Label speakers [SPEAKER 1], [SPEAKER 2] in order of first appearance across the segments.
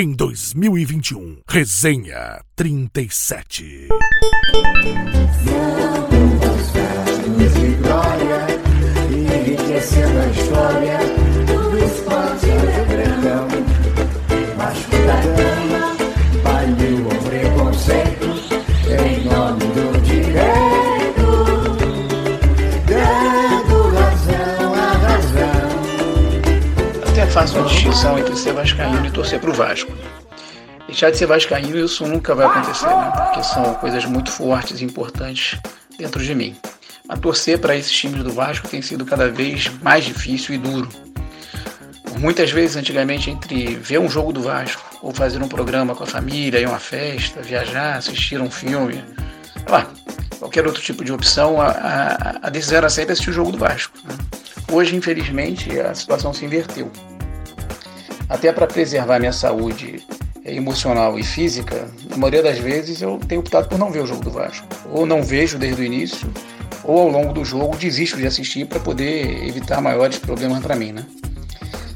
[SPEAKER 1] em 2021. Resenha 37.
[SPEAKER 2] de glória, enriquecendo a história
[SPEAKER 3] faço uma distinção entre ser vascaíno e torcer para o Vasco. Deixar de ser vascaíno, isso nunca vai acontecer, né? Porque são coisas muito fortes e importantes dentro de mim. Mas torcer para esses times do Vasco tem sido cada vez mais difícil e duro. Muitas vezes, antigamente, entre ver um jogo do Vasco ou fazer um programa com a família, ir a uma festa, viajar, assistir um filme, lá, qualquer outro tipo de opção, a, a, a decisão era sempre assistir o jogo do Vasco. né? Hoje, infelizmente, a situação se inverteu. Até para preservar minha saúde emocional e física, na maioria das vezes eu tenho optado por não ver o jogo do Vasco. Ou não vejo desde o início, ou ao longo do jogo desisto de assistir para poder evitar maiores problemas para mim, né?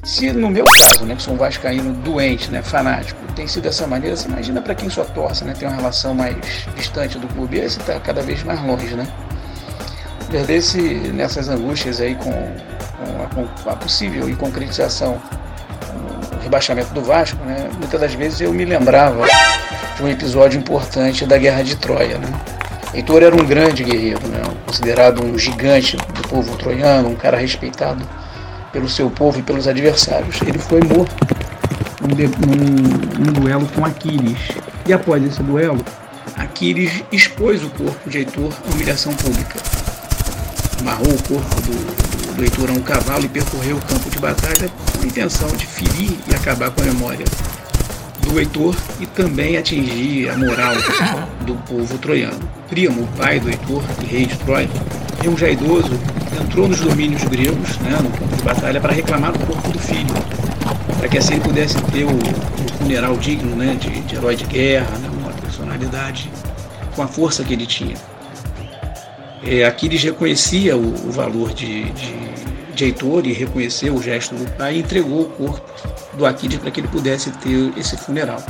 [SPEAKER 3] Se no meu caso, né, que sou um vascaíno doente, né, fanático, tem sido dessa maneira, você imagina para quem só torce, né, tem uma relação mais distante do clube, esse está cada vez mais longe, né? Perder-se nessas angústias aí com, com, a, com a possível e concretização rebaixamento do Vasco, né, muitas das vezes eu me lembrava de um episódio importante da Guerra de Troia. Né? Heitor era um grande guerreiro, né, considerado um gigante do povo troiano, um cara respeitado pelo seu povo e pelos adversários. Ele foi morto num, num- duelo com Aquiles. E após esse duelo, Aquiles expôs o corpo de Heitor à humilhação pública amarrou o corpo do, do, do Heitor a um cavalo e percorreu o campo de batalha intenção de ferir e acabar com a memória do Heitor e também atingir a moral do povo troiano. Príamo, o pai do Heitor e rei de Troia, um já idoso, entrou nos domínios gregos, né, no campo de batalha, para reclamar do corpo do filho, para que assim ele pudesse ter o, o funeral digno né, de, de herói de guerra, né, uma personalidade com a força que ele tinha. É, Aquiles reconhecia o, o valor de, de, de Heitor e reconheceu o gesto do pai e entregou o corpo do Aquiles para que ele pudesse ter esse funeral.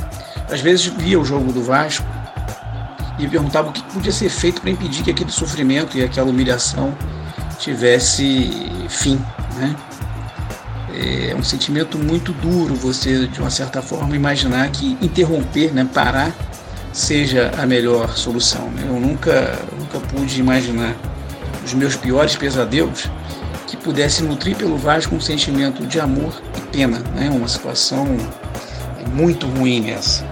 [SPEAKER 3] Às vezes via o jogo do Vasco e perguntava o que podia ser feito para impedir que aquele sofrimento e aquela humilhação tivesse fim. Né? É um sentimento muito duro você, de uma certa forma, imaginar que interromper, né, parar, seja a melhor solução. né? Eu nunca, nunca pude imaginar os meus piores pesadelos pudesse nutrir pelo Vasco um sentimento de amor e pena, né? uma situação muito ruim essa.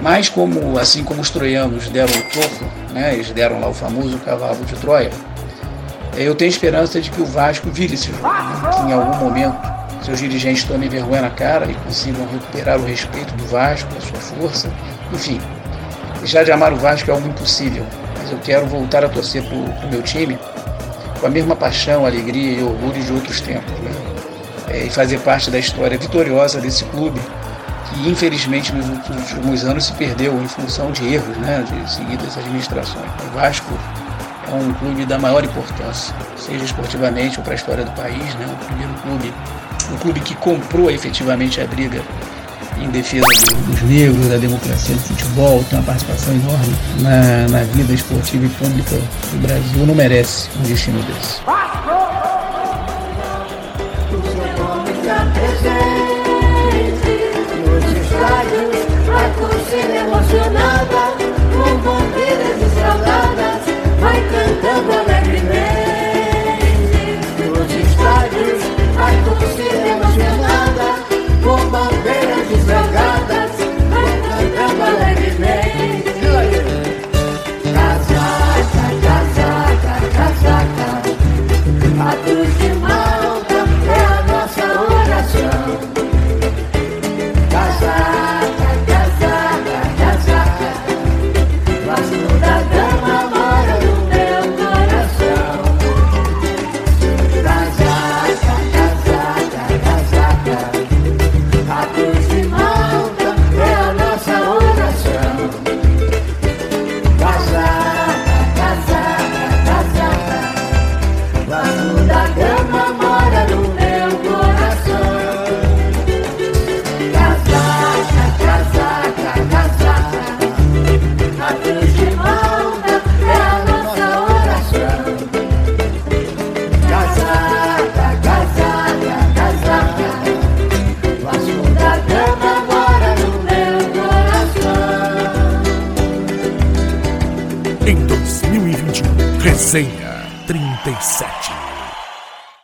[SPEAKER 3] Mas como assim como os troianos deram o topo, né? eles deram lá o famoso cavalo de Troia, eu tenho esperança de que o Vasco vire esse jogo, né? que em algum momento seus dirigentes tomem vergonha na cara e consigam recuperar o respeito do Vasco, a sua força, enfim. Deixar de amar o Vasco é algo impossível, mas eu quero voltar a torcer para o meu time com a mesma paixão, alegria e orgulho de outros tempos, né? É, e fazer parte da história vitoriosa desse clube que infelizmente nos últimos anos se perdeu em função de erros, né, de seguidas administrações. O Vasco é um clube da maior importância, seja esportivamente ou para a história do país, né? O primeiro clube, um clube que comprou efetivamente a briga em defesa do- dos negros, da democracia do futebol, tem uma participação enorme na, na vida esportiva e pública do Brasil, não merece um destino desse.
[SPEAKER 2] Nome Maturity
[SPEAKER 1] em 2021. Resenha 37.